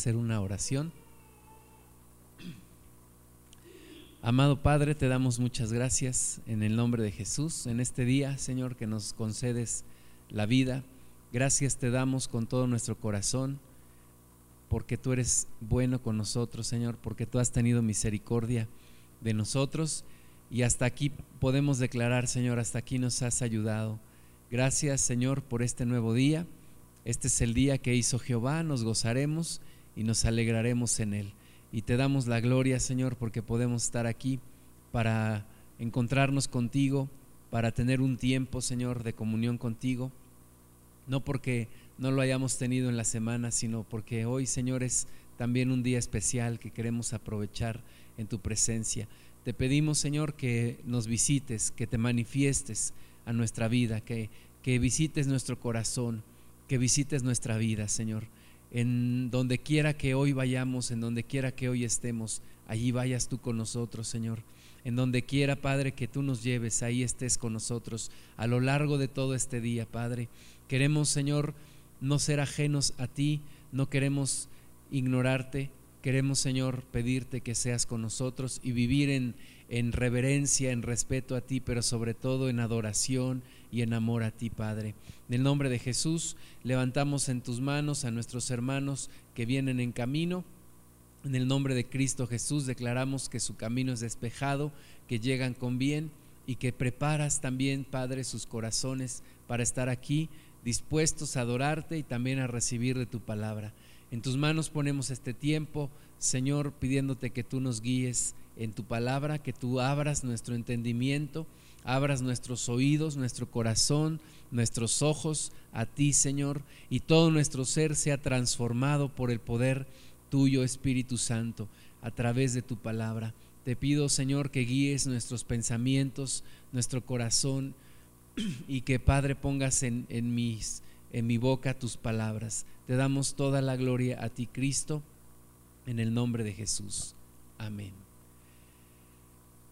hacer una oración. Amado Padre, te damos muchas gracias en el nombre de Jesús en este día, Señor, que nos concedes la vida. Gracias te damos con todo nuestro corazón, porque tú eres bueno con nosotros, Señor, porque tú has tenido misericordia de nosotros y hasta aquí podemos declarar, Señor, hasta aquí nos has ayudado. Gracias, Señor, por este nuevo día. Este es el día que hizo Jehová, nos gozaremos y nos alegraremos en Él. Y te damos la gloria, Señor, porque podemos estar aquí para encontrarnos contigo, para tener un tiempo, Señor, de comunión contigo. No porque no lo hayamos tenido en la semana, sino porque hoy, Señor, es también un día especial que queremos aprovechar en tu presencia. Te pedimos, Señor, que nos visites, que te manifiestes a nuestra vida, que, que visites nuestro corazón, que visites nuestra vida, Señor en donde quiera que hoy vayamos, en donde quiera que hoy estemos, allí vayas tú con nosotros, Señor. En donde quiera, Padre, que tú nos lleves, ahí estés con nosotros a lo largo de todo este día, Padre. Queremos, Señor, no ser ajenos a ti, no queremos ignorarte, queremos, Señor, pedirte que seas con nosotros y vivir en, en reverencia, en respeto a ti, pero sobre todo en adoración y en amor a ti, Padre. En el nombre de Jesús, levantamos en tus manos a nuestros hermanos que vienen en camino. En el nombre de Cristo Jesús declaramos que su camino es despejado, que llegan con bien y que preparas también, Padre, sus corazones para estar aquí dispuestos a adorarte y también a recibir de tu palabra. En tus manos ponemos este tiempo, Señor, pidiéndote que tú nos guíes en tu palabra, que tú abras nuestro entendimiento, abras nuestros oídos, nuestro corazón, nuestros ojos a ti, Señor, y todo nuestro ser sea transformado por el poder tuyo, Espíritu Santo, a través de tu palabra. Te pido, Señor, que guíes nuestros pensamientos, nuestro corazón, y que, Padre, pongas en, en, mis, en mi boca tus palabras. Te damos toda la gloria a ti, Cristo, en el nombre de Jesús. Amén.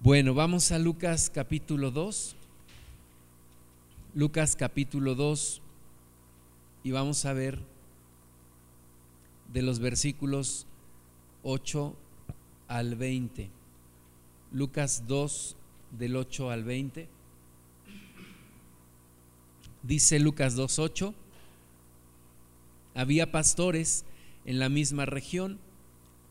Bueno, vamos a Lucas capítulo 2. Lucas capítulo 2 y vamos a ver de los versículos 8 al 20. Lucas 2 del 8 al 20. Dice Lucas 2.8, había pastores en la misma región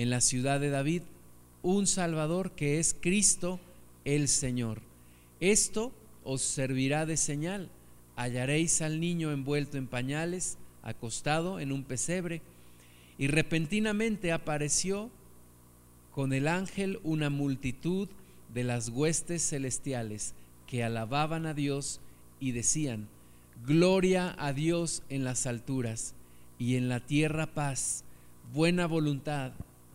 en la ciudad de David un Salvador que es Cristo el Señor. Esto os servirá de señal. Hallaréis al niño envuelto en pañales, acostado en un pesebre, y repentinamente apareció con el ángel una multitud de las huestes celestiales que alababan a Dios y decían, Gloria a Dios en las alturas y en la tierra paz, buena voluntad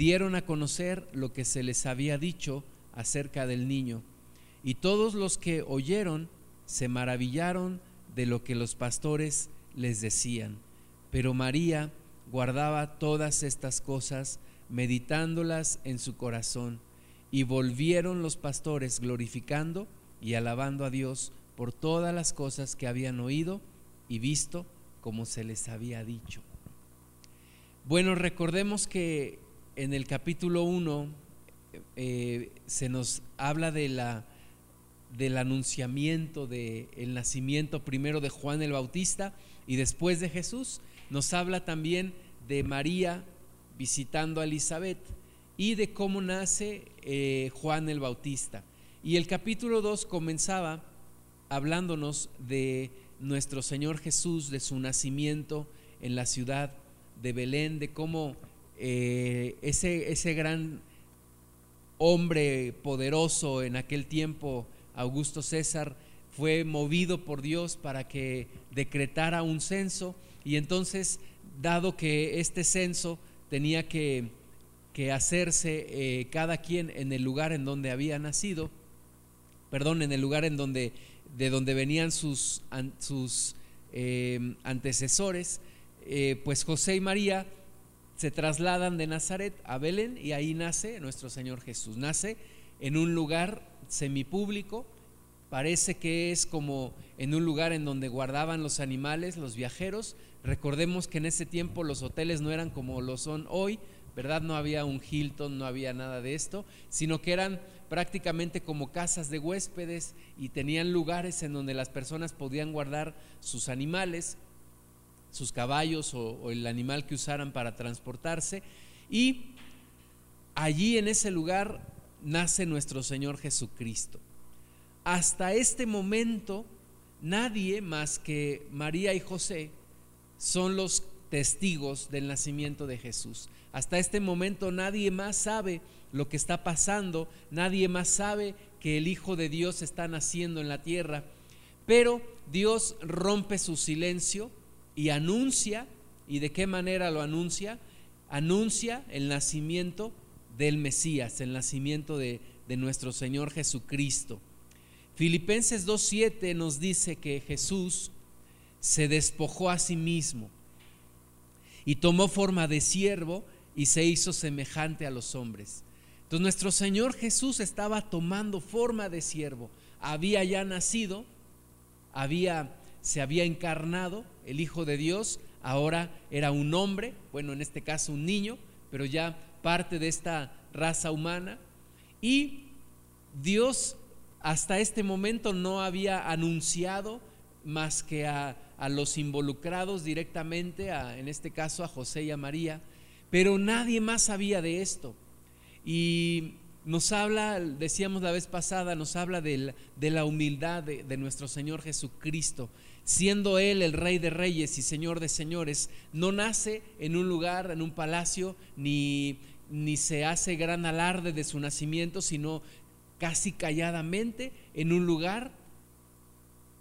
dieron a conocer lo que se les había dicho acerca del niño. Y todos los que oyeron se maravillaron de lo que los pastores les decían. Pero María guardaba todas estas cosas, meditándolas en su corazón. Y volvieron los pastores glorificando y alabando a Dios por todas las cosas que habían oído y visto como se les había dicho. Bueno, recordemos que en el capítulo 1 eh, se nos habla de la, del anunciamiento, del el nacimiento primero de Juan el Bautista y después de Jesús. Nos habla también de María, visitando a Elizabeth y de cómo nace eh, Juan el Bautista. Y el capítulo 2 comenzaba hablándonos de nuestro Señor Jesús, de su nacimiento en la ciudad de Belén, de cómo eh, ese, ese gran hombre poderoso en aquel tiempo, Augusto César, fue movido por Dios para que decretara un censo. Y entonces, dado que este censo tenía que, hacerse eh, cada quien en el lugar en donde había nacido, perdón, en el lugar en donde, de donde venían sus, sus eh, antecesores, pues José y María se trasladan de Nazaret a Belén y ahí nace nuestro Señor Jesús. Nace en un lugar semipúblico, parece que es como en un lugar en donde guardaban los animales, los viajeros. Recordemos que en ese tiempo los hoteles no eran como lo son hoy, ¿verdad? No había un Hilton, no había nada de esto, sino que eran prácticamente como casas de huéspedes y tenían lugares en donde las personas podían guardar sus animales sus caballos o, el animal que usaran para transportarse. Y allí en ese lugar nace nuestro Señor Jesucristo. Hasta este momento, nadie más que María y José son los testigos del nacimiento de Jesús. Hasta este momento nadie más sabe lo que está pasando, nadie más sabe que el Hijo de Dios está naciendo en la tierra, pero Dios rompe su silencio y anuncia, ¿y de qué manera lo anuncia? Anuncia el nacimiento del Mesías, el nacimiento de, nuestro Señor Jesucristo. Filipenses 2.7 nos dice que Jesús se despojó a sí mismo y tomó forma de siervo y se hizo semejante a los hombres. Entonces nuestro Señor Jesús estaba tomando forma de siervo. Había ya nacido, había se había encarnado, el Hijo de Dios, ahora era un hombre, bueno, en este caso un niño, pero ya parte de esta raza humana. Y Dios hasta este momento no había anunciado más que a, los involucrados directamente, en este caso a José y a María, pero nadie más sabía de esto. Y nos habla, decíamos la vez pasada, nos habla de la, humildad de nuestro Señor Jesucristo, siendo Él el Rey de Reyes y Señor de Señores, no nace en un lugar, en un palacio, ni, ni se hace gran alarde de su nacimiento, sino casi calladamente en un lugar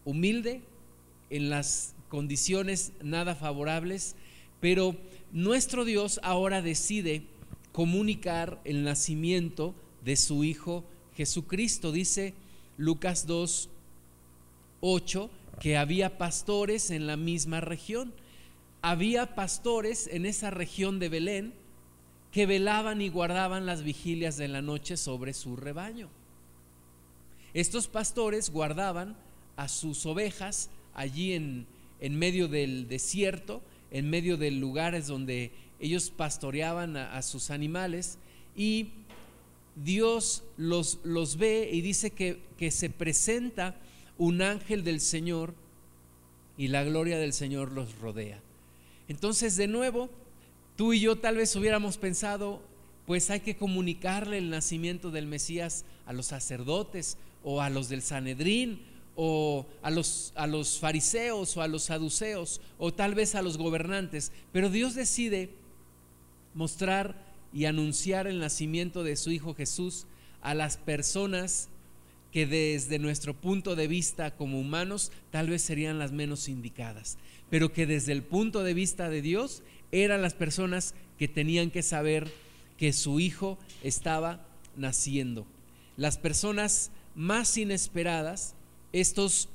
humilde, en las condiciones nada favorables, pero nuestro Dios ahora decide comunicar el nacimiento de su Hijo Jesucristo. Dice Lucas 2, 8, que había pastores en la misma región. Había pastores en esa región de Belén que velaban y guardaban las vigilias de la noche sobre su rebaño. Estos pastores guardaban a sus ovejas allí en, en medio del desierto, en medio de lugares donde ellos pastoreaban a, sus animales y Dios los, los, ve y dice que, que se presenta un ángel del Señor y la gloria del Señor los rodea. Entonces, de nuevo, tú y yo tal vez hubiéramos pensado, pues hay que comunicarle el nacimiento del Mesías a los sacerdotes o a los del Sanedrín o a los, a los fariseos o a los saduceos o tal vez a los gobernantes. Pero Dios decide mostrar y anunciar el nacimiento de su Hijo Jesús a las personas que desde nuestro punto de vista como humanos tal vez serían las menos indicadas, pero que desde el punto de vista de Dios eran las personas que tenían que saber que su hijo estaba naciendo. Las personas más inesperadas, estos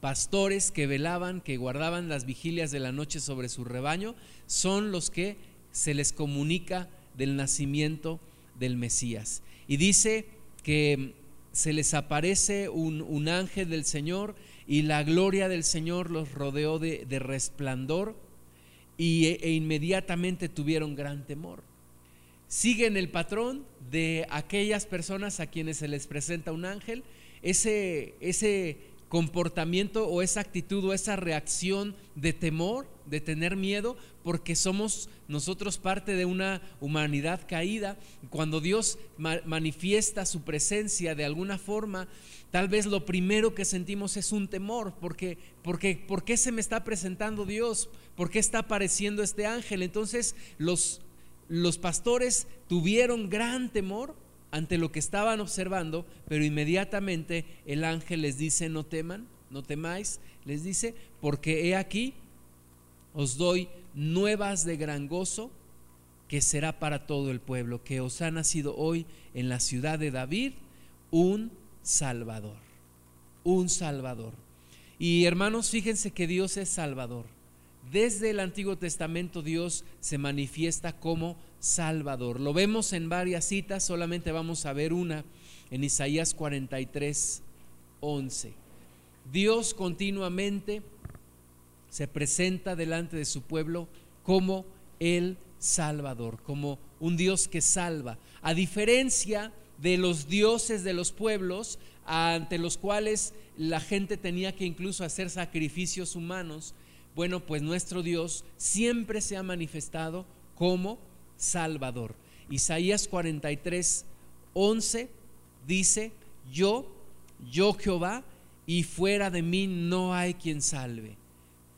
pastores que velaban, que guardaban las vigilias de la noche sobre su rebaño, son los que se les comunica del nacimiento del Mesías. Y dice que se les aparece un, ángel del Señor y la gloria del Señor los rodeó de, resplandor y, e, e inmediatamente tuvieron gran temor. Siguen el patrón de aquellas personas a quienes se les presenta un ángel, ese, ese comportamiento o esa actitud o esa reacción de temor, de tener miedo, porque somos nosotros parte de una humanidad caída. Cuando Dios manifiesta su presencia de alguna forma, tal vez lo primero que sentimos es un temor, porque, porque ¿por qué se me está presentando Dios? ¿Por qué está apareciendo este ángel? Entonces los, los pastores tuvieron gran temor ante lo que estaban observando, pero inmediatamente el ángel les dice, no teman, no temáis, les dice, porque he aquí, os doy nuevas de gran gozo, que será para todo el pueblo, que os ha nacido hoy en la ciudad de David un Salvador, un Salvador. Y hermanos, fíjense que Dios es Salvador. Desde el Antiguo Testamento Dios se manifiesta como Salvador. Lo vemos en varias citas, solamente vamos a ver una en Isaías 43, 11. Dios continuamente se presenta delante de su pueblo como el Salvador, como un Dios que salva. A diferencia de los dioses de los pueblos, ante los cuales la gente tenía que incluso hacer sacrificios humanos, bueno, pues nuestro Dios siempre se ha manifestado como Salvador. Isaías 43, 11 dice, yo, yo Jehová, y fuera de mí no hay quien salve.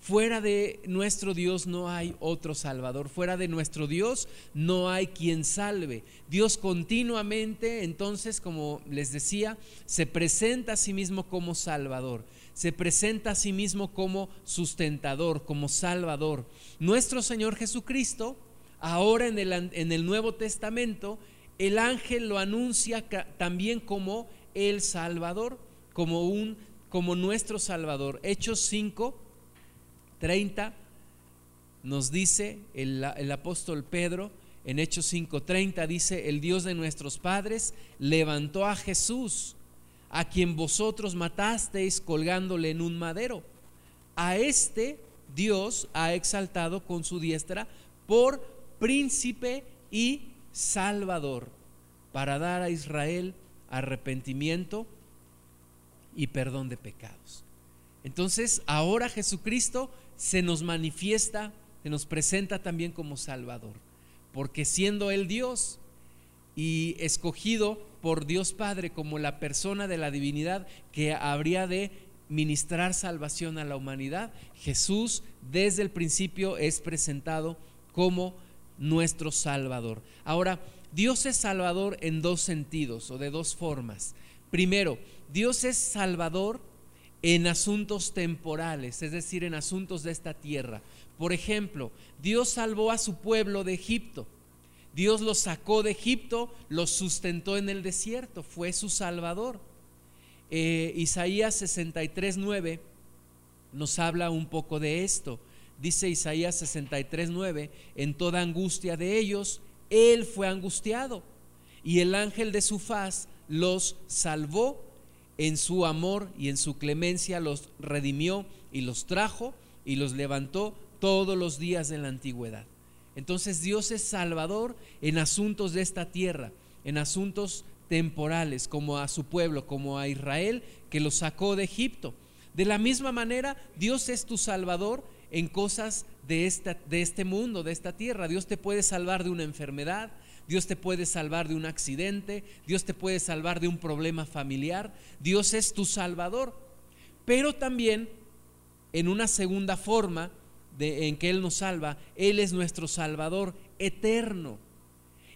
Fuera de nuestro Dios no hay otro Salvador. Fuera de nuestro Dios no hay quien salve. Dios continuamente, entonces, como les decía, se presenta a sí mismo como Salvador. Se presenta a sí mismo como sustentador, como Salvador. Nuestro Señor Jesucristo, ahora en el, en el Nuevo Testamento, el ángel lo anuncia también como el Salvador, como, un, como nuestro Salvador. Hechos 5 30 nos dice el, apóstol Pedro, en Hechos 5:30 dice, el Dios de nuestros padres levantó a Jesús, a quien vosotros matasteis colgándole en un madero. A este Dios ha exaltado con su diestra por príncipe y salvador, para dar a Israel arrepentimiento y perdón de pecados. Entonces, ahora Jesucristo se nos manifiesta, se nos presenta también como Salvador, porque siendo Él Dios y escogido por Dios Padre como la persona de la divinidad que habría de ministrar salvación a la humanidad, Jesús desde el principio es presentado como nuestro Salvador. Ahora, Dios es Salvador en dos sentidos o de dos formas. Primero, Dios es Salvador en asuntos temporales, es decir, en asuntos de esta tierra. Por ejemplo, Dios salvó a su pueblo de Egipto. Dios los sacó de Egipto, los sustentó en el desierto, fue su salvador. Eh, Isaías 63, 9 nos habla un poco de esto. Dice Isaías 63, 9, en toda angustia de ellos, Él fue angustiado y el ángel de su faz los salvó en su amor y en su clemencia los redimió y los trajo y los levantó todos los días de la antigüedad. Entonces Dios es salvador en asuntos de esta tierra, en asuntos temporales, como a su pueblo, como a Israel, que lo sacó de Egipto. De la misma manera, Dios es tu salvador en cosas de, esta, de este mundo, de esta tierra. Dios te puede salvar de una enfermedad, Dios te puede salvar de un accidente, Dios te puede salvar de un problema familiar, Dios es tu salvador. Pero también en una segunda forma de, en que Él nos salva, Él es nuestro salvador eterno.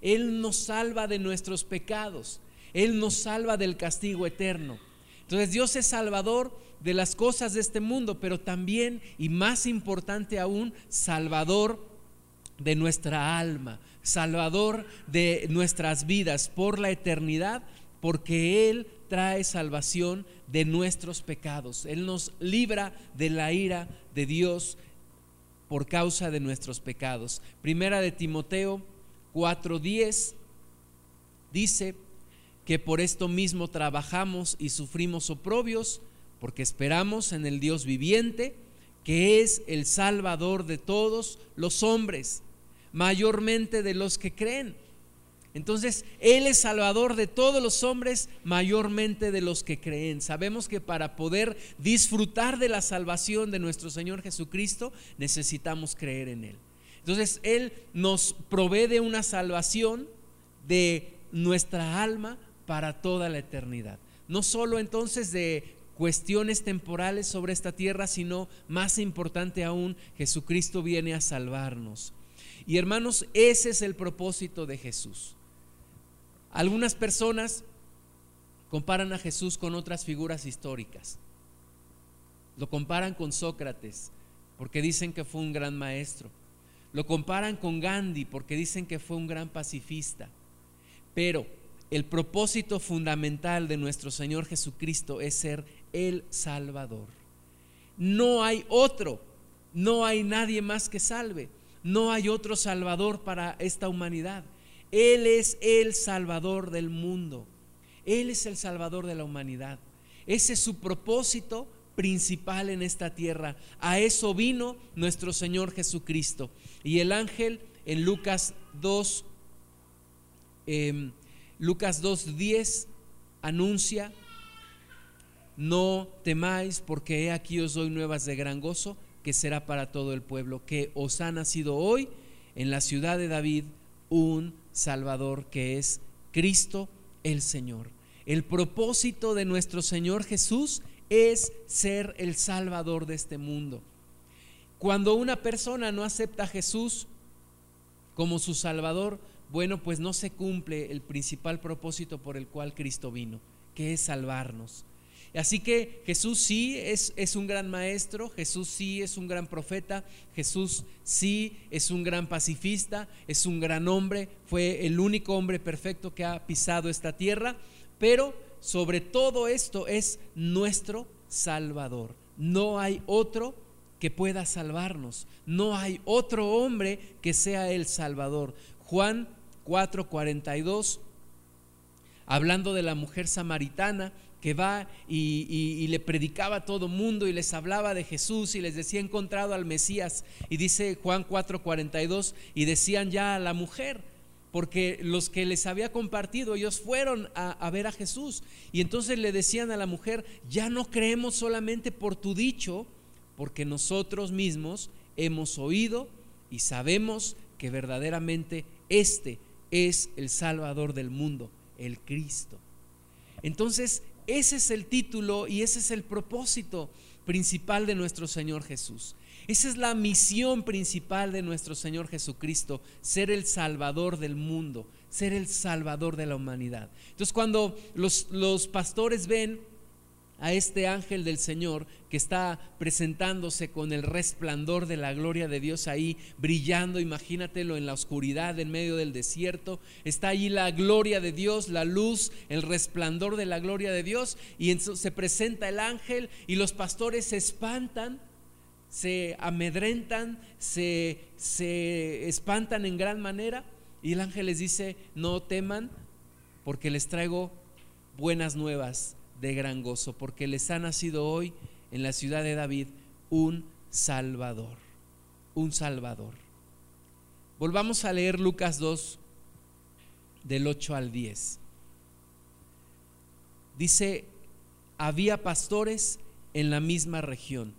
Él nos salva de nuestros pecados, Él nos salva del castigo eterno. Entonces Dios es salvador de las cosas de este mundo, pero también, y más importante aún, salvador de nuestra alma, Salvador de nuestras vidas por la eternidad, porque Él trae salvación de nuestros pecados. Él nos libra de la ira de Dios por causa de nuestros pecados. Primera de Timoteo 4:10 dice que por esto mismo trabajamos y sufrimos oprobios, porque esperamos en el Dios viviente, que es el Salvador de todos los hombres mayormente de los que creen. Entonces, Él es salvador de todos los hombres, mayormente de los que creen. Sabemos que para poder disfrutar de la salvación de nuestro Señor Jesucristo, necesitamos creer en Él. Entonces, Él nos provee de una salvación de nuestra alma para toda la eternidad. No solo entonces de cuestiones temporales sobre esta tierra, sino más importante aún, Jesucristo viene a salvarnos. Y hermanos, ese es el propósito de Jesús. Algunas personas comparan a Jesús con otras figuras históricas. Lo comparan con Sócrates porque dicen que fue un gran maestro. Lo comparan con Gandhi porque dicen que fue un gran pacifista. Pero el propósito fundamental de nuestro Señor Jesucristo es ser el Salvador. No hay otro, no hay nadie más que salve, no hay otro Salvador para esta humanidad. Él es el Salvador del mundo. Él es el Salvador de la humanidad. Ese es su propósito principal en esta tierra. A eso vino nuestro Señor Jesucristo. Y el ángel en Lucas 2, em, Lucas 2.10 anuncia, no temáis porque he aquí os doy nuevas de gran gozo que será para todo el pueblo, que os ha nacido hoy en la ciudad de David un Salvador que es Cristo el Señor. El propósito de nuestro Señor Jesús es ser el Salvador de este mundo. Cuando una persona no acepta a Jesús como su Salvador, bueno, pues no se cumple el principal propósito por el cual Cristo vino, que es salvarnos. Así que Jesús sí es, es, un gran maestro, Jesús sí es un gran profeta, Jesús sí es un gran pacifista, es un gran hombre, fue el único hombre perfecto que ha pisado esta tierra, pero sobre todo esto es nuestro Salvador. No hay otro que pueda salvarnos, no hay otro hombre que sea el Salvador. Juan 4:42, hablando de la mujer samaritana, que va y, le predicaba a todo mundo y les hablaba de Jesús y les decía encontrado al Mesías. Y dice Juan 4:42, y decían ya a la mujer, porque los que les había compartido, ellos fueron a, a, ver a Jesús. Y entonces le decían a la mujer, ya no creemos solamente por tu dicho, porque nosotros mismos hemos oído y sabemos que verdaderamente este es el Salvador del mundo, el Cristo. Entonces, ese es el título y ese es el propósito principal de nuestro Señor Jesús. Esa es la misión principal de nuestro Señor Jesucristo, ser el Salvador del mundo, ser el Salvador de la humanidad. Entonces cuando los, los pastores ven a este ángel del Señor que está presentándose con el resplandor de la gloria de Dios ahí brillando, imagínatelo en la oscuridad en medio del desierto, está allí la gloria de Dios, la luz, el resplandor de la gloria de Dios. Y se presenta el ángel y los pastores se espantan, se amedrentan, se, se espantan en gran manera. Y el ángel les dice, no teman porque les traigo buenas nuevas de gran gozo, porque les ha nacido hoy en la ciudad de David un Salvador, un Salvador. Volvamos a leer Lucas 2, del 8 al 10. Dice, había pastores en la misma región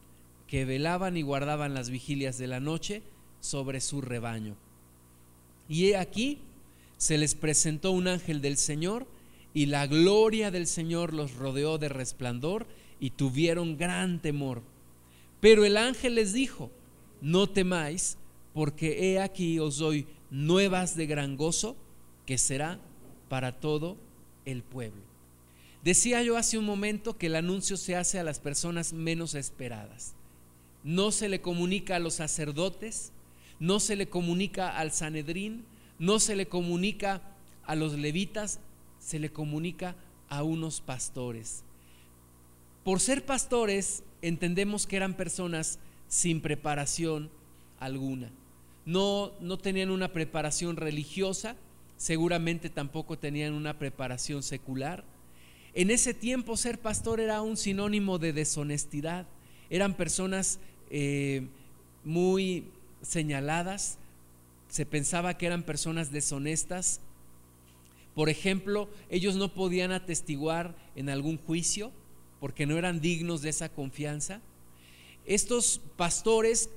que velaban y guardaban las vigilias de la noche sobre su rebaño. Y he aquí, se les presentó un ángel del Señor, y la gloria del Señor los rodeó de resplandor y tuvieron gran temor. Pero el ángel les dijo, no temáis, porque he aquí os doy nuevas de gran gozo, que será para todo el pueblo. Decía yo hace un momento que el anuncio se hace a las personas menos esperadas. No se le comunica a los sacerdotes, no se le comunica al Sanedrín, no se le comunica a los levitas, se le comunica a unos pastores. Por ser pastores, entendemos que eran personas sin preparación alguna. No, no tenían una preparación religiosa, seguramente tampoco tenían una preparación secular. En ese tiempo ser pastor era un sinónimo de deshonestidad. Eran personas eh, muy señaladas, se pensaba que eran personas deshonestas, Por ejemplo, ellos no podían atestiguar en algún juicio porque no eran dignos de esa confianza. Estos pastores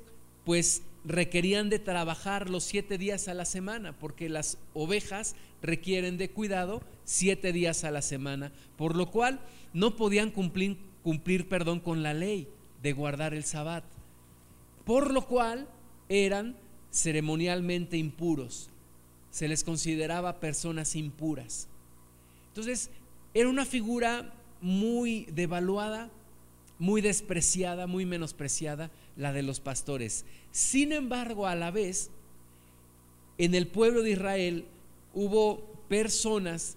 pues requerían de trabajar los siete días a la semana porque las ovejas requieren de cuidado siete días a la semana, por lo cual no podían cumplir, cumplir perdón, con la ley de guardar el sabbat, por lo cual eran ceremonialmente impuros se les consideraba personas impuras. Entonces, era una figura muy devaluada, muy despreciada, muy menospreciada, la de los pastores. Sin embargo, a la vez, en el pueblo de Israel hubo personas,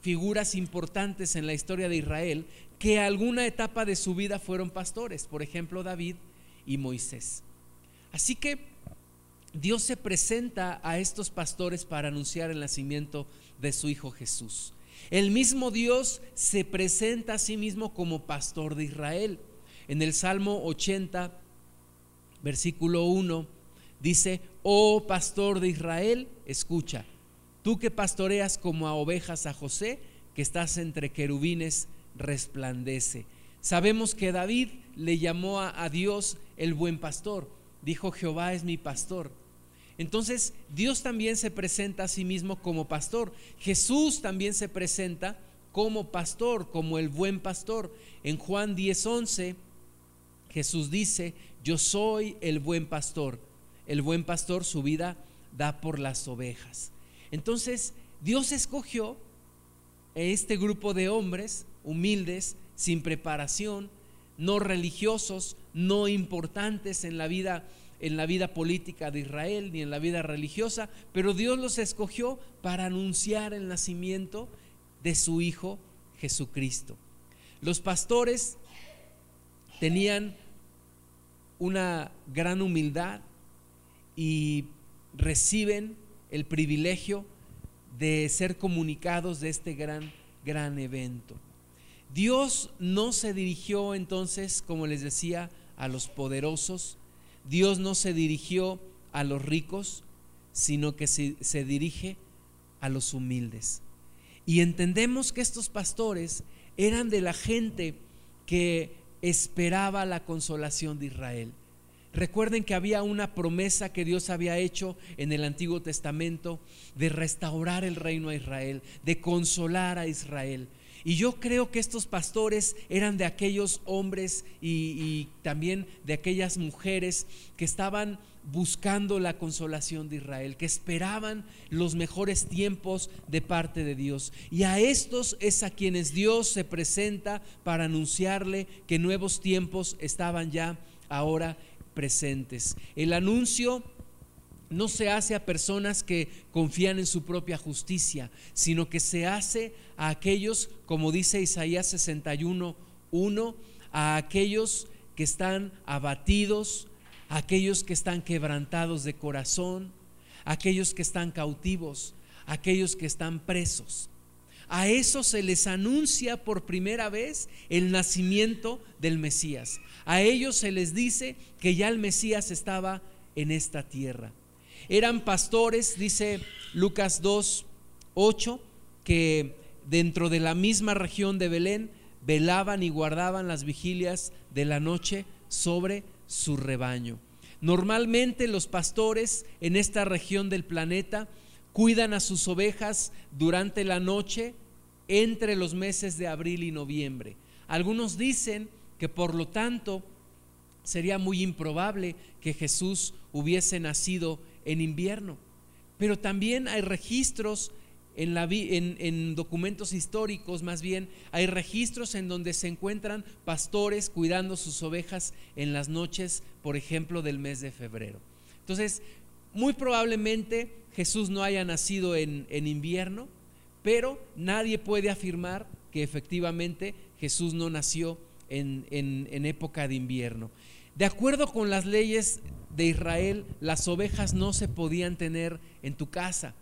figuras importantes en la historia de Israel, que a alguna etapa de su vida fueron pastores, por ejemplo David y Moisés. Así que Dios se presenta a estos pastores para anunciar el nacimiento de su Hijo Jesús. El mismo Dios se presenta a sí mismo como pastor de Israel. En el Salmo 80, versículo 1, dice, oh pastor de Israel, escucha, tú que pastoreas como a ovejas a José, que estás entre querubines, resplandece. Sabemos que David le llamó a, a Dios el buen pastor. Dijo, Jehová es mi pastor entonces Dios también se presenta a sí mismo como pastor. Jesús también se presenta como pastor, como el buen pastor. En Juan 10:11 Jesús dice, yo soy el buen pastor. El buen pastor su vida da por las ovejas. Entonces Dios escogió a este grupo de hombres humildes, sin preparación, no religiosos, no importantes en la vida en la vida política de Israel ni en la vida religiosa, pero Dios los escogió para anunciar el nacimiento de su Hijo Jesucristo. Los pastores tenían una gran humildad y reciben el privilegio de ser comunicados de este gran, gran evento. Dios no se dirigió entonces, como les decía, a los poderosos, Dios no se dirigió a los ricos, sino que se, dirige a los humildes. Y entendemos que estos pastores eran de la gente que esperaba la consolación de Israel. Recuerden que había una promesa que Dios había hecho en el Antiguo Testamento de restaurar el reino a Israel, de consolar a Israel. Y yo creo que estos pastores eran de aquellos hombres y, también de aquellas mujeres que estaban buscando la consolación de Israel, que esperaban los mejores tiempos de parte de Dios. Y a estos es a quienes Dios se presenta para anunciarle que nuevos tiempos estaban ya ahora presentes. El anuncio no se hace a personas que confían en su propia justicia, sino que se hace a aquellos, como dice Isaías 61, 1, a aquellos que están abatidos, a aquellos que están quebrantados de corazón, a aquellos que están cautivos, a aquellos que están presos. A eso se les anuncia por primera vez el nacimiento del Mesías. A ellos se les dice que ya el Mesías estaba en esta tierra. Eran pastores, dice Lucas 2, 8, que dentro de la misma región de Belén velaban y guardaban las vigilias de la noche sobre su rebaño. Normalmente los pastores en esta región del planeta cuidan a sus ovejas durante la noche entre los meses de abril y noviembre. Algunos dicen que por lo tanto sería muy improbable que Jesús hubiese nacido en invierno. Pero también hay registros en, documentos históricos, más bien, hay registros en donde se encuentran pastores cuidando sus ovejas en las noches, por ejemplo, del mes de febrero. Entonces, muy probablemente Jesús no haya nacido en, en invierno, pero nadie puede afirmar que efectivamente Jesús no nació en, en época de invierno. De acuerdo con las leyes de Israel, las ovejas no se podían tener en tu casa.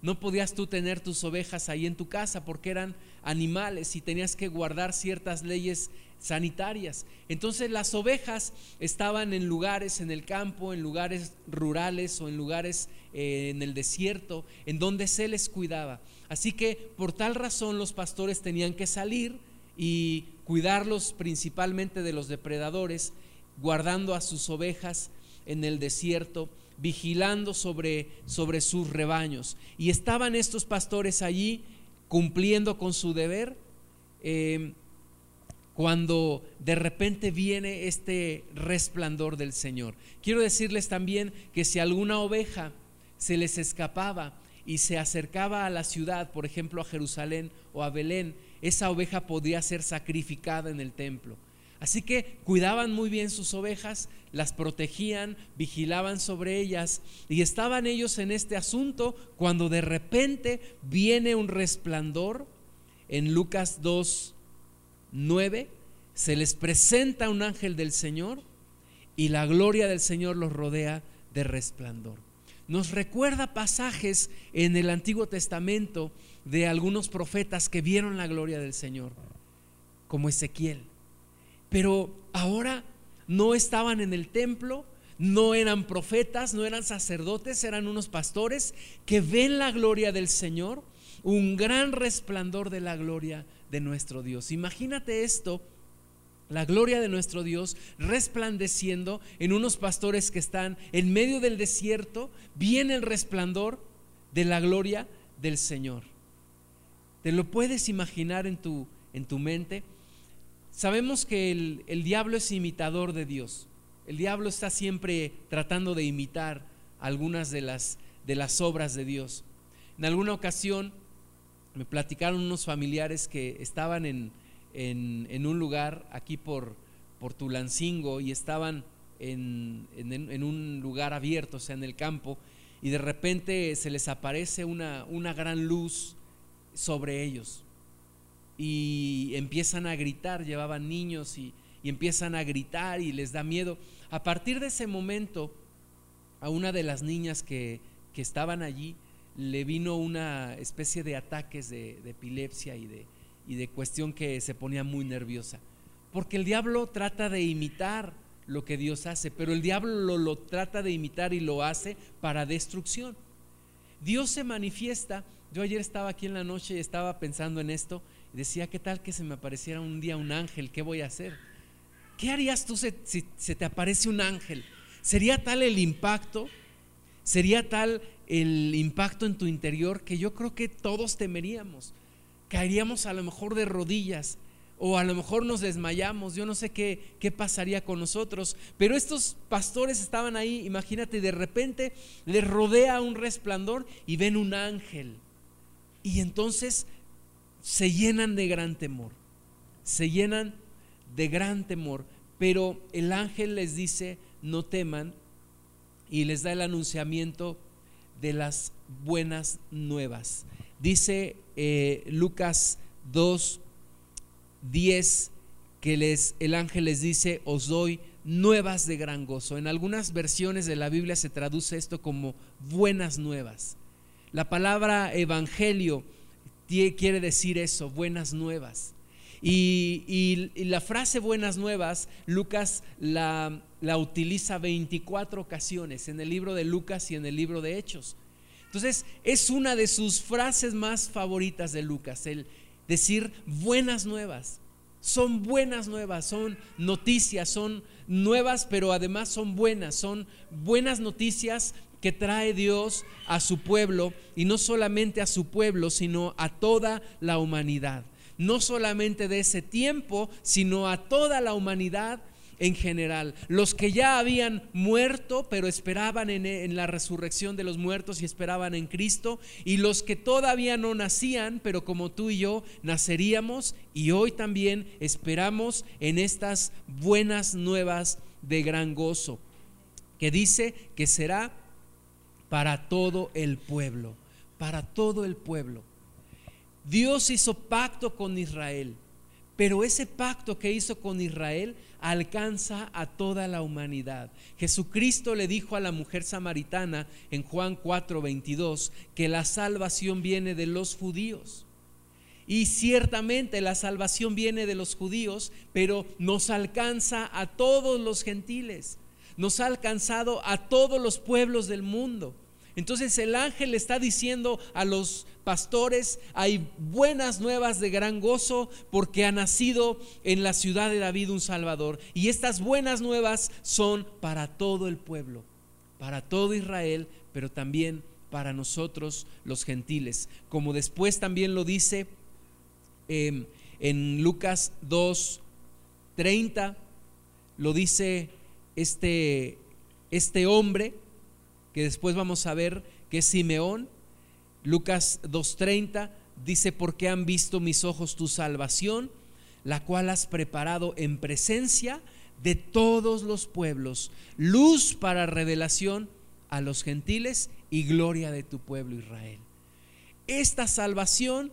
no podías tú tener tus ovejas ahí en tu casa porque eran animales y tenías que guardar ciertas leyes sanitarias. Entonces las ovejas estaban en lugares en el campo, en lugares rurales o en lugares eh, en el desierto, en donde se les cuidaba. Así que por tal razón los pastores tenían que salir y cuidarlos principalmente de los depredadores, guardando a sus ovejas en el desierto, vigilando sobre, sobre sus rebaños. Y estaban estos pastores allí cumpliendo con su deber. Eh, cuando de repente viene este resplandor del Señor. Quiero decirles también que si alguna oveja se les escapaba y se acercaba a la ciudad, por ejemplo a Jerusalén o a Belén, esa oveja podía ser sacrificada en el templo. Así que cuidaban muy bien sus ovejas, las protegían, vigilaban sobre ellas y estaban ellos en este asunto cuando de repente viene un resplandor en Lucas 2, 9, se les presenta un ángel del Señor y la gloria del Señor los rodea de resplandor. Nos recuerda pasajes en el Antiguo Testamento de algunos profetas que vieron la gloria del Señor, como Ezequiel. Pero ahora no estaban en el templo, no eran profetas, no eran sacerdotes, eran unos pastores que ven la gloria del Señor, un gran resplandor de la gloria de nuestro Dios. Imagínate esto, la gloria de nuestro Dios resplandeciendo en unos pastores que están en medio del desierto, viene el resplandor de la gloria del Señor. ¿Te lo puedes imaginar en tu, en tu mente? Sabemos que el, el diablo es imitador de Dios. El diablo está siempre tratando de imitar algunas de las, de las obras de Dios. En alguna ocasión me platicaron unos familiares que estaban en, en, un lugar aquí por, por Tulancingo y estaban en, en, un lugar abierto, o sea, en el campo, y de repente se les aparece una, una gran luz sobre ellos y empiezan a gritar, llevaban niños y, empiezan a gritar y les da miedo. A partir de ese momento, a una de las niñas que, que estaban allí, le vino una especie de ataques de, epilepsia y de, y de cuestión que se ponía muy nerviosa. Porque el diablo trata de imitar lo que Dios hace, pero el diablo lo, lo, trata de imitar y lo hace para destrucción. Dios se manifiesta. Yo ayer estaba aquí en la noche y estaba pensando en esto decía, ¿qué tal que se me apareciera un día un ángel? ¿Qué voy a hacer? ¿Qué harías tú si, se te aparece un ángel? ¿Sería tal el impacto? ¿Sería tal el impacto en tu interior que yo creo que todos temeríamos. Caeríamos a lo mejor de rodillas o a lo mejor nos desmayamos, yo no sé qué, qué pasaría con nosotros, pero estos pastores estaban ahí, imagínate, de repente les rodea un resplandor y ven un ángel. Y entonces se llenan de gran temor, se llenan de gran temor, pero el ángel les dice, no teman, y les da el anunciamiento de las buenas nuevas. Dice eh, Lucas 2, 10 que les, el ángel les dice, os doy nuevas de gran gozo. En algunas versiones de la Biblia se traduce esto como buenas nuevas. La palabra evangelio quiere decir eso, buenas nuevas. Y, la frase buenas nuevas, Lucas la, la utiliza 24 ocasiones en el libro de Lucas y en el libro de Hechos. Entonces, es una de sus frases más favoritas de Lucas, el decir buenas nuevas. Son buenas nuevas, son noticias, son nuevas, pero además son buenas, son buenas noticias que trae Dios a su pueblo y no solamente a su pueblo, sino a toda la humanidad no solamente de ese tiempo, sino a toda la humanidad en general. Los que ya habían muerto, pero esperaban en, la resurrección de los muertos y esperaban en Cristo, y los que todavía no nacían, pero como tú y yo naceríamos, y hoy también esperamos en estas buenas nuevas de gran gozo, que dice que será para todo el pueblo, para todo el pueblo. Dios hizo pacto con Israel, pero ese pacto que hizo con Israel alcanza a toda la humanidad. Jesucristo le dijo a la mujer samaritana en Juan 4:22 que la salvación viene de los judíos. Y ciertamente la salvación viene de los judíos, pero nos alcanza a todos los gentiles, nos ha alcanzado a todos los pueblos del mundo. Entonces el ángel está diciendo a los pastores, hay buenas nuevas de gran gozo porque ha nacido en la ciudad de David un Salvador. Y estas buenas nuevas son para todo el pueblo, para todo Israel, pero también para nosotros los gentiles. Como después también lo dice em, en Lucas 2, 30, lo dice este, este hombre que después vamos a ver que es Simeón. Lucas 2.30 dice, porque han visto mis ojos tu salvación, la cual has preparado en presencia de todos los pueblos, luz para revelación a los gentiles y gloria de tu pueblo Israel. Esta salvación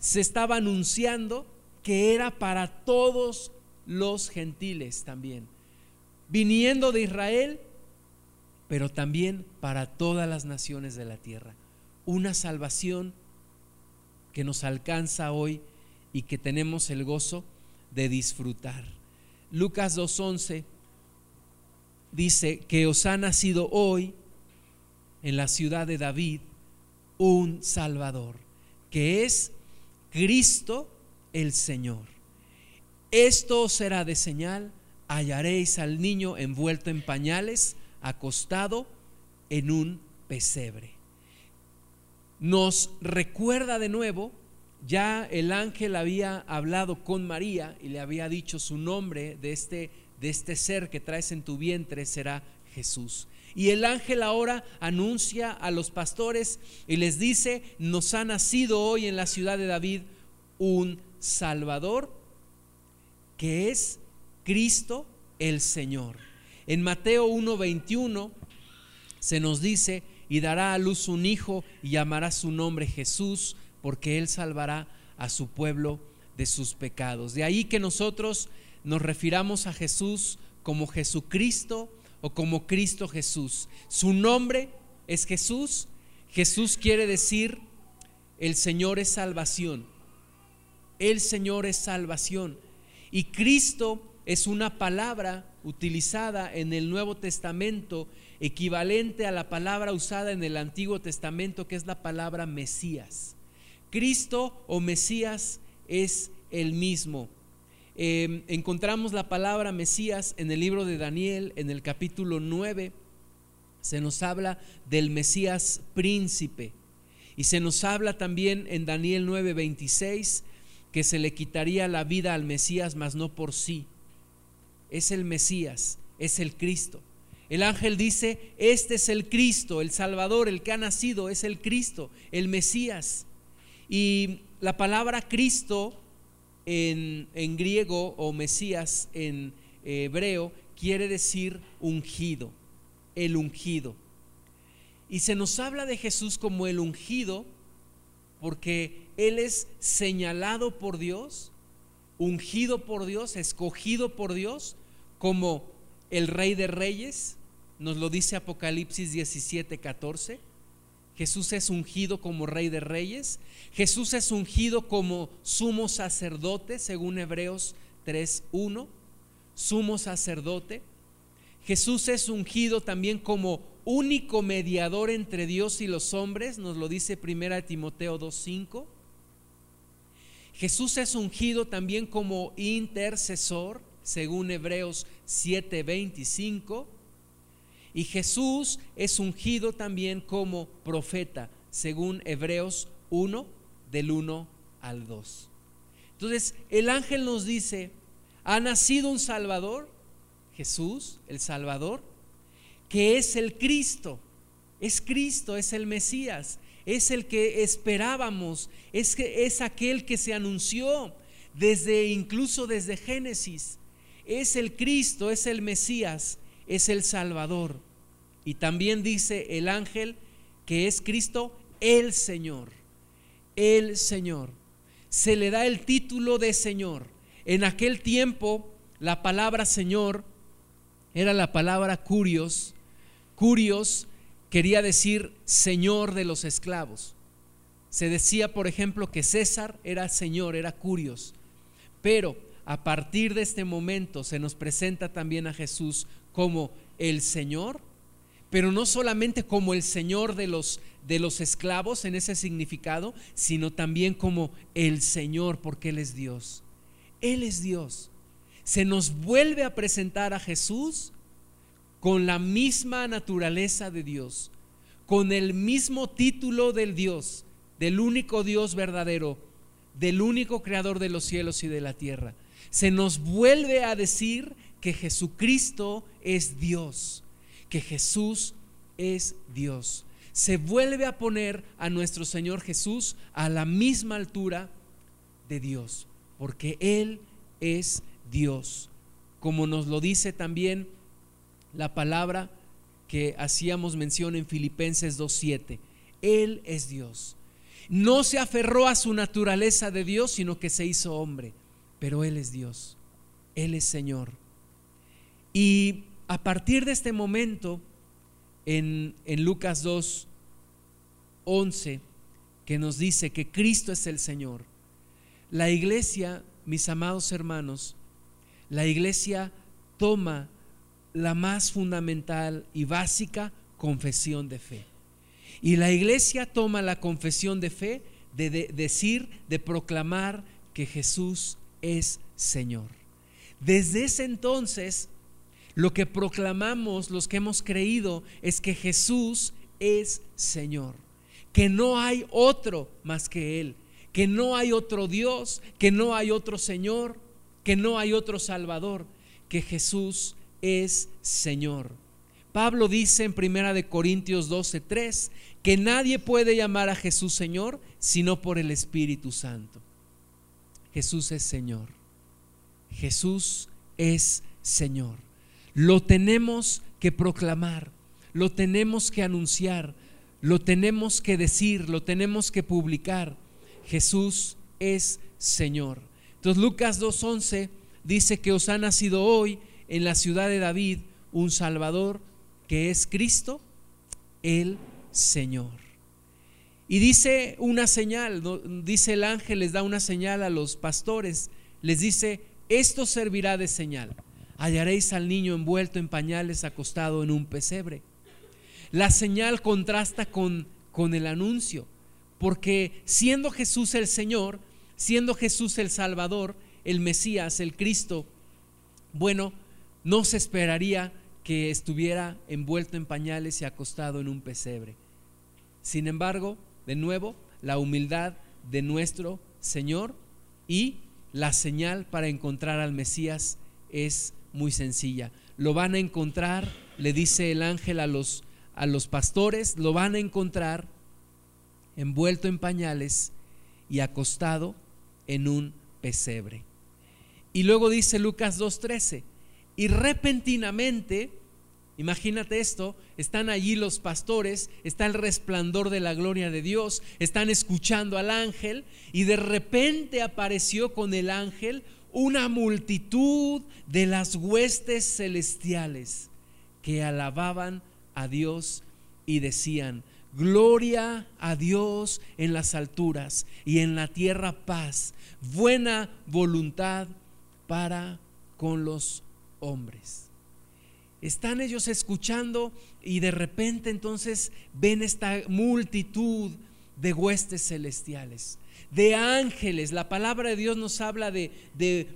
se estaba anunciando que era para todos los gentiles también. Viniendo de Israel, pero también para todas las naciones de la tierra. Una salvación que nos alcanza hoy y que tenemos el gozo de disfrutar. Lucas 2.11 dice que os ha nacido hoy en la ciudad de David un Salvador, que es Cristo el Señor. Esto será de señal, hallaréis al niño envuelto en pañales acostado en un pesebre. Nos recuerda de nuevo, ya el ángel había hablado con María y le había dicho su nombre de este, de este ser que traes en tu vientre será Jesús. Y el ángel ahora anuncia a los pastores y les dice, nos ha nacido hoy en la ciudad de David un Salvador que es Cristo el Señor. En Mateo 1:21 se nos dice, y dará a luz un hijo y llamará su nombre Jesús, porque él salvará a su pueblo de sus pecados. De ahí que nosotros nos refiramos a Jesús como Jesucristo o como Cristo Jesús. Su nombre es Jesús. Jesús quiere decir, el Señor es salvación. El Señor es salvación. Y Cristo es una palabra utilizada en el Nuevo Testamento equivalente a la palabra usada en el Antiguo Testamento, que es la palabra Mesías. Cristo o Mesías es el mismo. Em, encontramos la palabra Mesías en el libro de Daniel, en el capítulo 9. Se nos habla del Mesías príncipe. Y se nos habla también en Daniel 9:26 que se le quitaría la vida al Mesías, mas no por sí, es el Mesías, es el Cristo. El ángel dice, este es el Cristo, el Salvador, el que ha nacido, es el Cristo, el Mesías. Y la palabra Cristo en, en griego o Mesías en hebreo quiere decir ungido, el ungido. Y se nos habla de Jesús como el ungido porque Él es señalado por Dios, ungido por Dios, escogido por Dios como el rey de reyes, nos lo dice Apocalipsis 17, 14. Jesús es ungido como rey de reyes. Jesús es ungido como sumo sacerdote, según Hebreos 3.1. Sumo sacerdote. Jesús es ungido también como único mediador entre Dios y los hombres, nos lo dice 1 Timoteo 2.5. Jesús es ungido también como intercesor según Hebreos 7:25. Y Jesús es ungido también como profeta, según Hebreos 1, del 1 al 2. Entonces, el ángel nos dice, ha nacido un Salvador, Jesús, el Salvador, que es el Cristo, es Cristo, es el Mesías, es el que esperábamos, es, es aquel que se anunció desde incluso desde Génesis es el Cristo, es el Mesías, es el Salvador. Y también dice el ángel que es Cristo el Señor, el Señor. Se le da el título de Señor. En aquel tiempo la palabra Señor era la palabra curios. Curios quería decir Señor de los esclavos. Se decía, por ejemplo, que César era Señor, era curios. Pero a partir de este momento se nos presenta también a Jesús como el Señor, pero no solamente como el Señor de los, de los esclavos en ese significado, sino también como el Señor, porque Él es Dios. Él es Dios. Se nos vuelve a presentar a Jesús con la misma naturaleza de Dios, con el mismo título del Dios, del único Dios verdadero, del único creador de los cielos y de la tierra. Se nos vuelve a decir que Jesucristo es Dios, que Jesús es Dios. Se vuelve a poner a nuestro Señor Jesús a la misma altura de Dios, porque Él es Dios. Como nos lo dice también la palabra que hacíamos mención en Filipenses 2.7. Él es Dios. No se aferró a su naturaleza de Dios, sino que se hizo hombre. Pero Él es Dios. Él es Señor. Y a partir de este momento, en, en Lucas 2, 11, que nos dice que Cristo es el Señor, la iglesia, mis amados hermanos, la iglesia toma la más fundamental y básica confesión de fe. Y la iglesia toma la confesión de fe de, decir, de proclamar que Jesús es Señor. Desde ese entonces, lo que proclamamos los que hemos creído es que Jesús es Señor, que no hay otro más que Él, que no hay otro Dios, que no hay otro Señor, que no hay otro Salvador, que Jesús es Señor. Pablo dice en Primera de Corintios 12:3 que nadie puede llamar a Jesús Señor sino por el Espíritu Santo. Jesús es Señor. Jesús es Señor. Lo tenemos que proclamar, lo tenemos que anunciar, lo tenemos que decir, lo tenemos que publicar. Jesús es Señor. Entonces Lucas 2.11 dice que os ha nacido hoy en la ciudad de David un Salvador que es Cristo, el Señor. Y dice una señal, dice el ángel, les da una señal a los pastores, les dice, esto servirá de señal. Hallaréis al niño envuelto en pañales acostado en un pesebre. La señal contrasta con, con el anuncio, porque siendo Jesús el Señor, siendo Jesús el Salvador, el Mesías, el Cristo, bueno, no se esperaría que estuviera envuelto en pañales y acostado en un pesebre. Sin embargo, de nuevo, la humildad de nuestro Señor y la señal para encontrar al Mesías es muy sencilla. Lo van a encontrar, le dice el ángel a los, a los pastores, lo van a encontrar envuelto en pañales y acostado en un pesebre. Y luego dice Lucas 2.13, y repentinamente, imagínate esto, están allí los pastores, está el resplandor de la gloria de Dios, están escuchando al ángel y de repente apareció con el ángel una multitud de las huestes celestiales que alababan a Dios y decían, Gloria a Dios en las alturas y en la tierra paz, buena voluntad para con los hombres. Están ellos escuchando y de repente entonces ven esta multitud de huestes celestiales, de ángeles. La palabra de Dios nos habla de,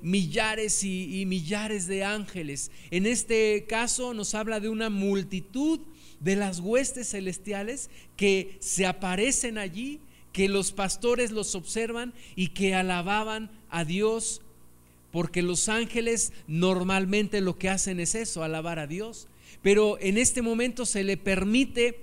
millares y, y millares de ángeles. En este caso nos habla de una multitud de las huestes celestiales que se aparecen allí, que los pastores los observan y que alababan a Dios porque los ángeles normalmente lo que hacen es eso, alabar a Dios. Pero en este momento se le permite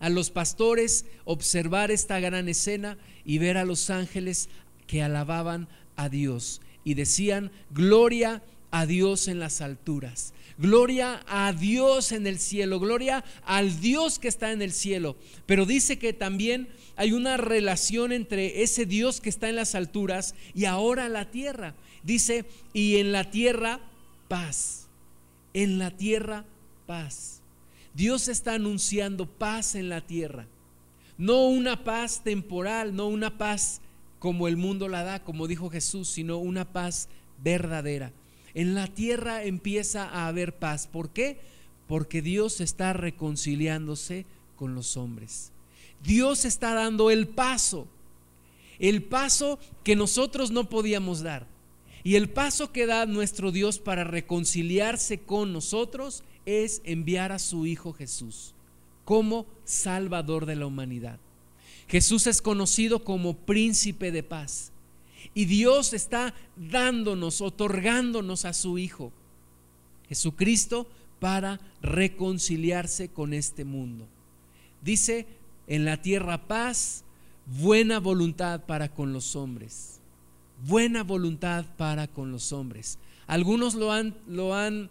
a los pastores observar esta gran escena y ver a los ángeles que alababan a Dios y decían, gloria a Dios en las alturas. Gloria a Dios en el cielo, gloria al Dios que está en el cielo. Pero dice que también hay una relación entre ese Dios que está en las alturas y ahora la tierra. Dice, y en la tierra paz. En la tierra paz. Dios está anunciando paz en la tierra. No una paz temporal, no una paz como el mundo la da, como dijo Jesús, sino una paz verdadera. En la tierra empieza a haber paz. ¿Por qué? Porque Dios está reconciliándose con los hombres. Dios está dando el paso, el paso que nosotros no podíamos dar. Y el paso que da nuestro Dios para reconciliarse con nosotros es enviar a su Hijo Jesús como Salvador de la humanidad. Jesús es conocido como príncipe de paz. Y Dios está dándonos, otorgándonos a su Hijo, Jesucristo, para reconciliarse con este mundo. Dice en la tierra paz, buena voluntad para con los hombres. Buena voluntad para con los hombres. Algunos lo han, lo han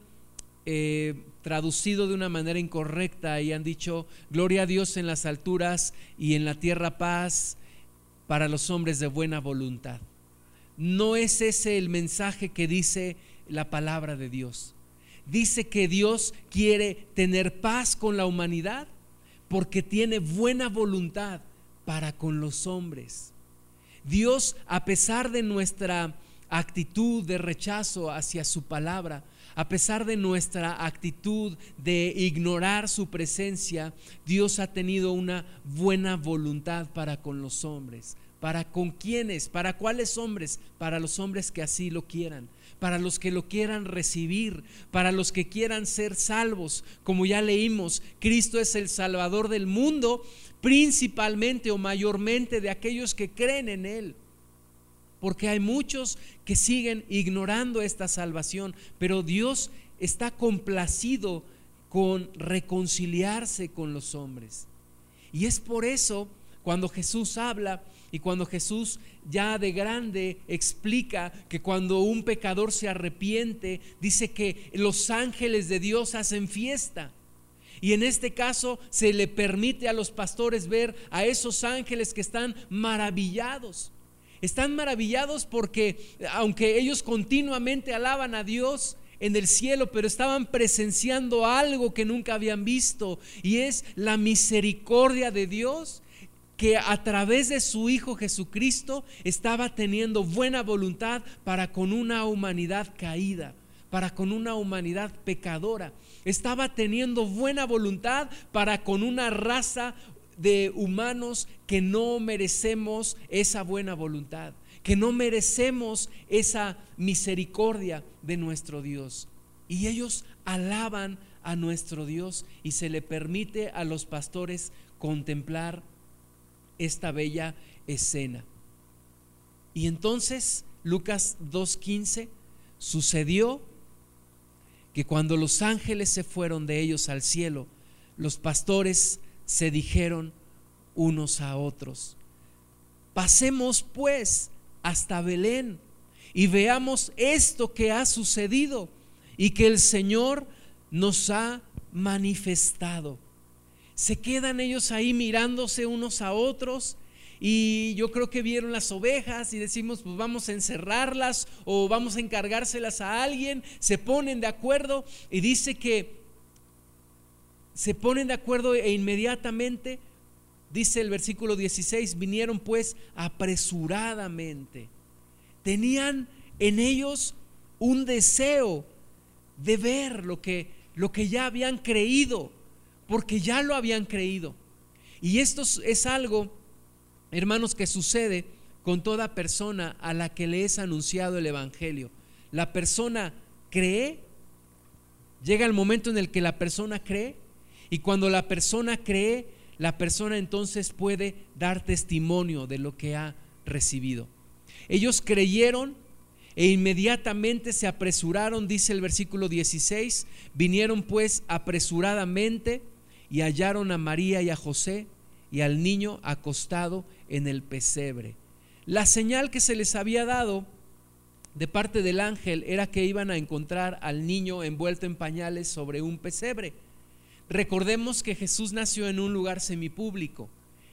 eh, traducido de una manera incorrecta y han dicho, gloria a Dios en las alturas y en la tierra paz para los hombres de buena voluntad. No es ese el mensaje que dice la palabra de Dios. Dice que Dios quiere tener paz con la humanidad porque tiene buena voluntad para con los hombres. Dios, a pesar de nuestra actitud de rechazo hacia su palabra, a pesar de nuestra actitud de ignorar su presencia, Dios ha tenido una buena voluntad para con los hombres. ¿Para con quiénes? ¿Para cuáles hombres? Para los hombres que así lo quieran para los que lo quieran recibir, para los que quieran ser salvos. Como ya leímos, Cristo es el Salvador del mundo, principalmente o mayormente de aquellos que creen en Él. Porque hay muchos que siguen ignorando esta salvación, pero Dios está complacido con reconciliarse con los hombres. Y es por eso cuando Jesús habla y cuando Jesús ya de grande explica que cuando un pecador se arrepiente, dice que los ángeles de Dios hacen fiesta. Y en este caso se le permite a los pastores ver a esos ángeles que están maravillados. Están maravillados porque aunque ellos continuamente alaban a Dios, en el cielo, pero estaban presenciando algo que nunca habían visto y es la misericordia de Dios que a través de su Hijo Jesucristo estaba teniendo buena voluntad para con una humanidad caída, para con una humanidad pecadora. Estaba teniendo buena voluntad para con una raza de humanos que no merecemos esa buena voluntad, que no merecemos esa misericordia de nuestro Dios. Y ellos alaban a nuestro Dios y se le permite a los pastores contemplar esta bella escena. Y entonces, Lucas 2.15, sucedió que cuando los ángeles se fueron de ellos al cielo, los pastores se dijeron unos a otros, pasemos pues hasta Belén y veamos esto que ha sucedido y que el Señor nos ha manifestado se quedan ellos ahí mirándose unos a otros y yo creo que vieron las ovejas y decimos, pues vamos a encerrarlas o vamos a encargárselas a alguien, se ponen de acuerdo y dice que se ponen de acuerdo e inmediatamente, dice el versículo 16, vinieron pues apresuradamente. Tenían en ellos un deseo de ver lo que, lo que ya habían creído porque ya lo habían creído. Y esto es algo, hermanos, que sucede con toda persona a la que le es anunciado el Evangelio. La persona cree, llega el momento en el que la persona cree, y cuando la persona cree, la persona entonces puede dar testimonio de lo que ha recibido. Ellos creyeron e inmediatamente se apresuraron, dice el versículo 16, vinieron pues apresuradamente y hallaron a María y a José y al niño acostado en el pesebre. La señal que se les había dado de parte del ángel era que iban a encontrar al niño envuelto en pañales sobre un pesebre. Recordemos que Jesús nació en un lugar semipúblico,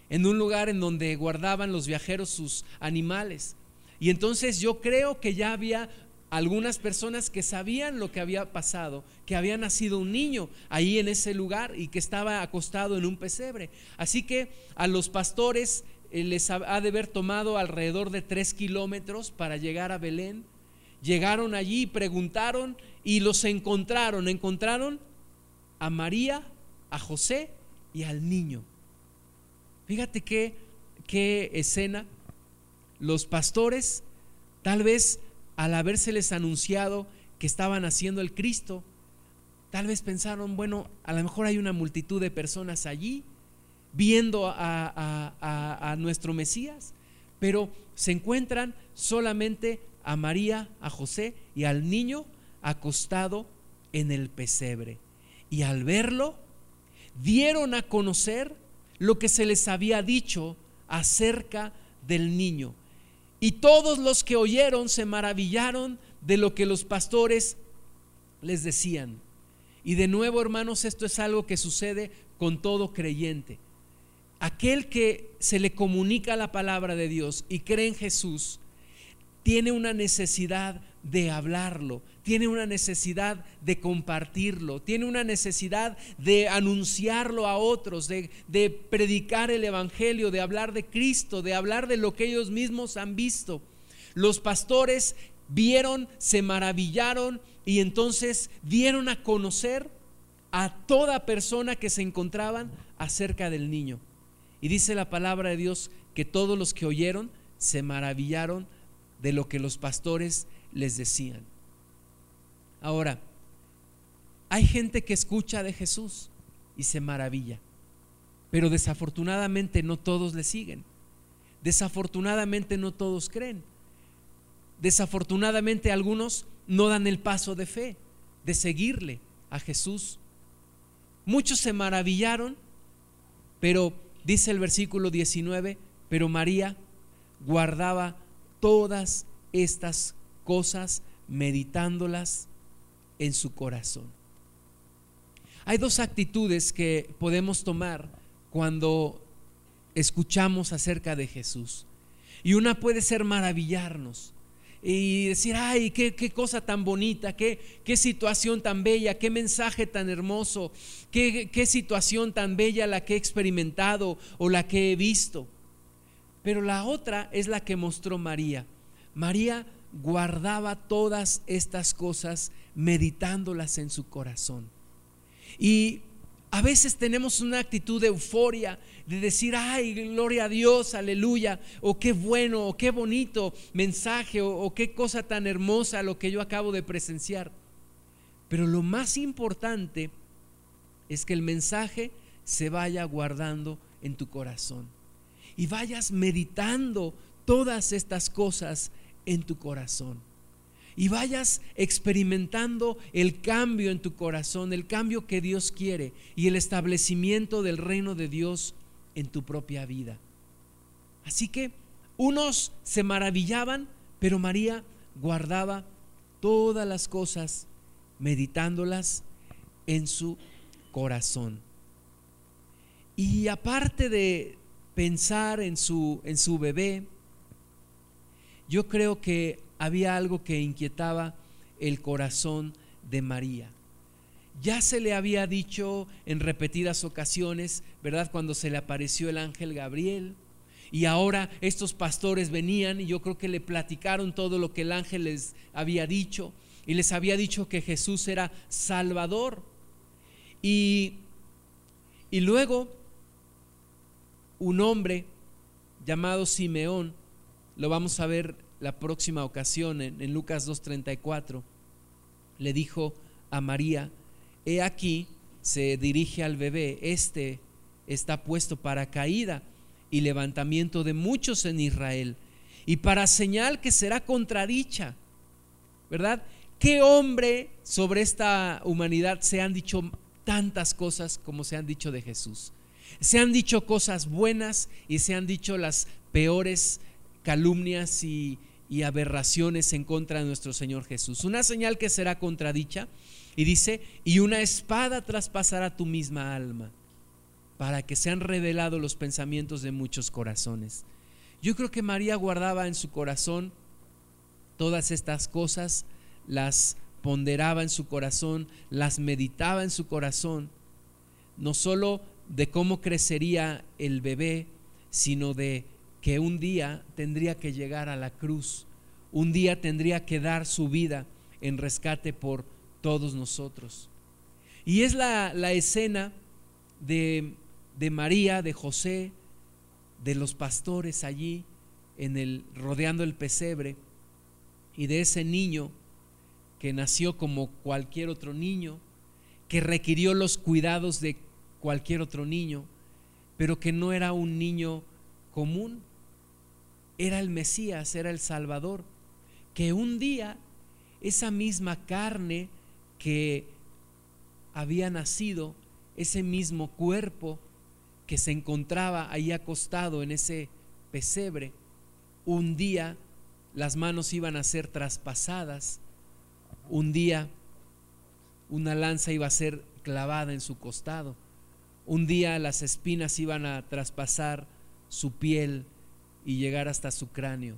en un lugar en donde guardaban los viajeros sus animales. Y entonces yo creo que ya había algunas personas que sabían lo que había pasado, que había nacido un niño ahí en ese lugar y que estaba acostado en un pesebre. Así que a los pastores eh, les ha de haber tomado alrededor de tres kilómetros para llegar a Belén. Llegaron allí, preguntaron y los encontraron. Encontraron a María, a José y al niño. Fíjate qué, qué escena. Los pastores, tal vez al habérseles anunciado que estaban haciendo el Cristo, tal vez pensaron, bueno, a lo mejor hay una multitud de personas allí viendo a, nuestro Mesías, pero se encuentran solamente a María, a José y al niño acostado en el pesebre. Y al verlo, dieron a conocer lo que se les había dicho acerca del niño. Y todos los que oyeron se maravillaron de lo que los pastores les decían. Y de nuevo, hermanos, esto es algo que sucede con todo creyente aquel que se le comunica la palabra de Dios y cree en Jesús, tiene una necesidad de hablarlo, tiene una necesidad de compartirlo, tiene una necesidad de anunciarlo a otros, de, de, predicar el Evangelio, de hablar de Cristo, de hablar de lo que ellos mismos han visto. Los pastores vieron, se maravillaron y entonces dieron a conocer a toda persona que se encontraban acerca del niño. Y dice la palabra de Dios que todos los que oyeron se maravillaron de lo que los pastores les decían. Ahora, hay gente que escucha de Jesús y se maravilla, pero desafortunadamente no todos le siguen. Desafortunadamente no todos creen. Desafortunadamente algunos no dan el paso de fe, de seguirle a Jesús. Muchos se maravillaron, pero Dice el versículo 19, pero María guardaba todas estas cosas meditándolas en su corazón. Hay dos actitudes que podemos tomar cuando escuchamos acerca de Jesús. Y una puede ser maravillarnos y decir, ay, qué, cosa tan bonita, qué, qué, situación tan bella, qué mensaje tan hermoso, qué, qué situación tan bella la que he experimentado o la que he visto. Pero la otra es la que mostró María. María guardaba todas estas cosas meditándolas en su corazón. Y a veces tenemos una actitud de euforia, de decir, ay, gloria a Dios, aleluya, o qué bueno, o qué bonito mensaje, o, qué cosa tan hermosa lo que yo acabo de presenciar. Pero lo más importante es que el mensaje se vaya guardando en tu corazón y vayas meditando todas estas cosas en tu corazón y vayas experimentando el cambio en tu corazón, el cambio que Dios quiere y el establecimiento del reino de Dios en tu propia vida. Así que unos se maravillaban, pero María guardaba todas las cosas, meditándolas en su corazón. Y aparte de pensar en su, en su bebé, yo creo que había algo que inquietaba el corazón de María. Ya se le había dicho en repetidas ocasiones, ¿verdad? Cuando se le apareció el ángel Gabriel. Y ahora estos pastores venían y yo creo que le platicaron todo lo que el ángel les había dicho. Y les había dicho que Jesús era Salvador. Y, y luego un hombre llamado Simeón, lo vamos a ver la próxima ocasión en, Lucas 2.34, le dijo a María, he aquí, se dirige al bebé, este está puesto para caída y levantamiento de muchos en Israel, y para señal que será contradicha, ¿verdad? ¿Qué hombre sobre esta humanidad se han dicho tantas cosas como se han dicho de Jesús? Se han dicho cosas buenas y se han dicho las peores calumnias y, aberraciones en contra de nuestro Señor Jesús. Una señal que será contradicha y dice, y una espada traspasará tu misma alma para que sean revelados los pensamientos de muchos corazones. Yo creo que María guardaba en su corazón todas estas cosas, las ponderaba en su corazón, las meditaba en su corazón, no solo de cómo crecería el bebé, sino de que un día tendría que llegar a la cruz, un día tendría que dar su vida en rescate por todos nosotros. Y es la, escena de, de, María, de José, de los pastores allí, en el, rodeando el pesebre, y de ese niño que nació como cualquier otro niño, que requirió los cuidados de cualquier otro niño, pero que no era un niño común, era el Mesías, era el Salvador, que un día esa misma carne que había nacido, ese mismo cuerpo que se encontraba ahí acostado en ese pesebre, un día las manos iban a ser traspasadas, un día una lanza iba a ser clavada en su costado, un día las espinas iban a traspasar su piel y llegar hasta su cráneo.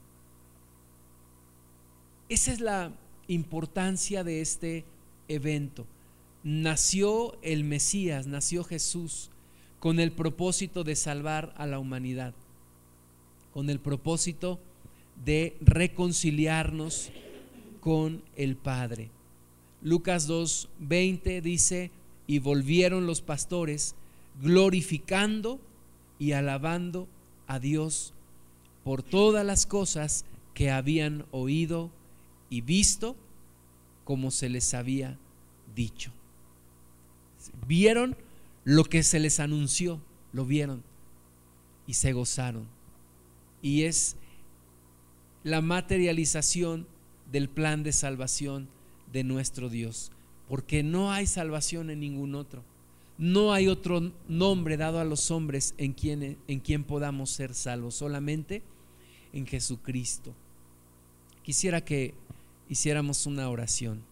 Esa es la importancia de este evento. Nació el Mesías, nació Jesús con el propósito de salvar a la humanidad, con el propósito de reconciliarnos con el Padre. Lucas 2:20 dice, y volvieron los pastores glorificando y alabando a Dios por todas las cosas que habían oído y visto como se les había dicho. Vieron lo que se les anunció, lo vieron y se gozaron. Y es la materialización del plan de salvación de nuestro Dios, porque no hay salvación en ningún otro. No hay otro nombre dado a los hombres en quien, en quien podamos ser salvos, solamente en Jesucristo. Quisiera que hiciéramos una oración.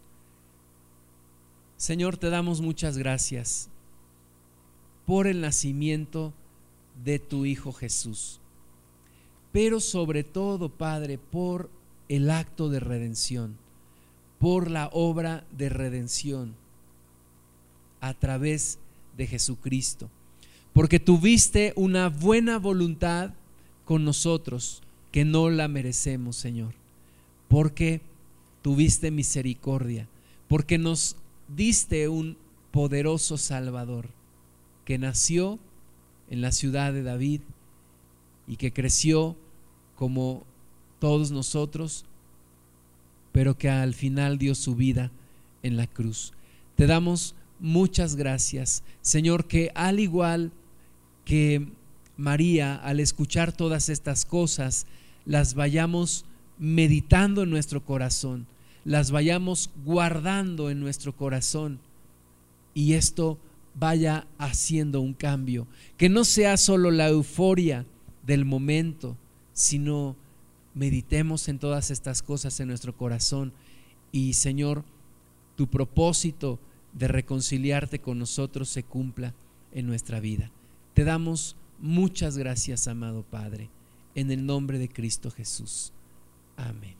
Señor, te damos muchas gracias por el nacimiento de tu Hijo Jesús, pero sobre todo, Padre, por el acto de redención, por la obra de redención a través de Jesucristo, porque tuviste una buena voluntad con nosotros que no la merecemos, Señor, porque tuviste misericordia, porque nos diste un poderoso Salvador que nació en la ciudad de David y que creció como todos nosotros, pero que al final dio su vida en la cruz. Te damos muchas gracias, Señor, que al igual que María, al escuchar todas estas cosas, las vayamos meditando en nuestro corazón, las vayamos guardando en nuestro corazón y esto vaya haciendo un cambio, que no sea solo la euforia del momento, sino meditemos en todas estas cosas en nuestro corazón y Señor, tu propósito de reconciliarte con nosotros se cumpla en nuestra vida. Te damos muchas gracias, amado Padre en el nombre de Cristo Jesús. Amén.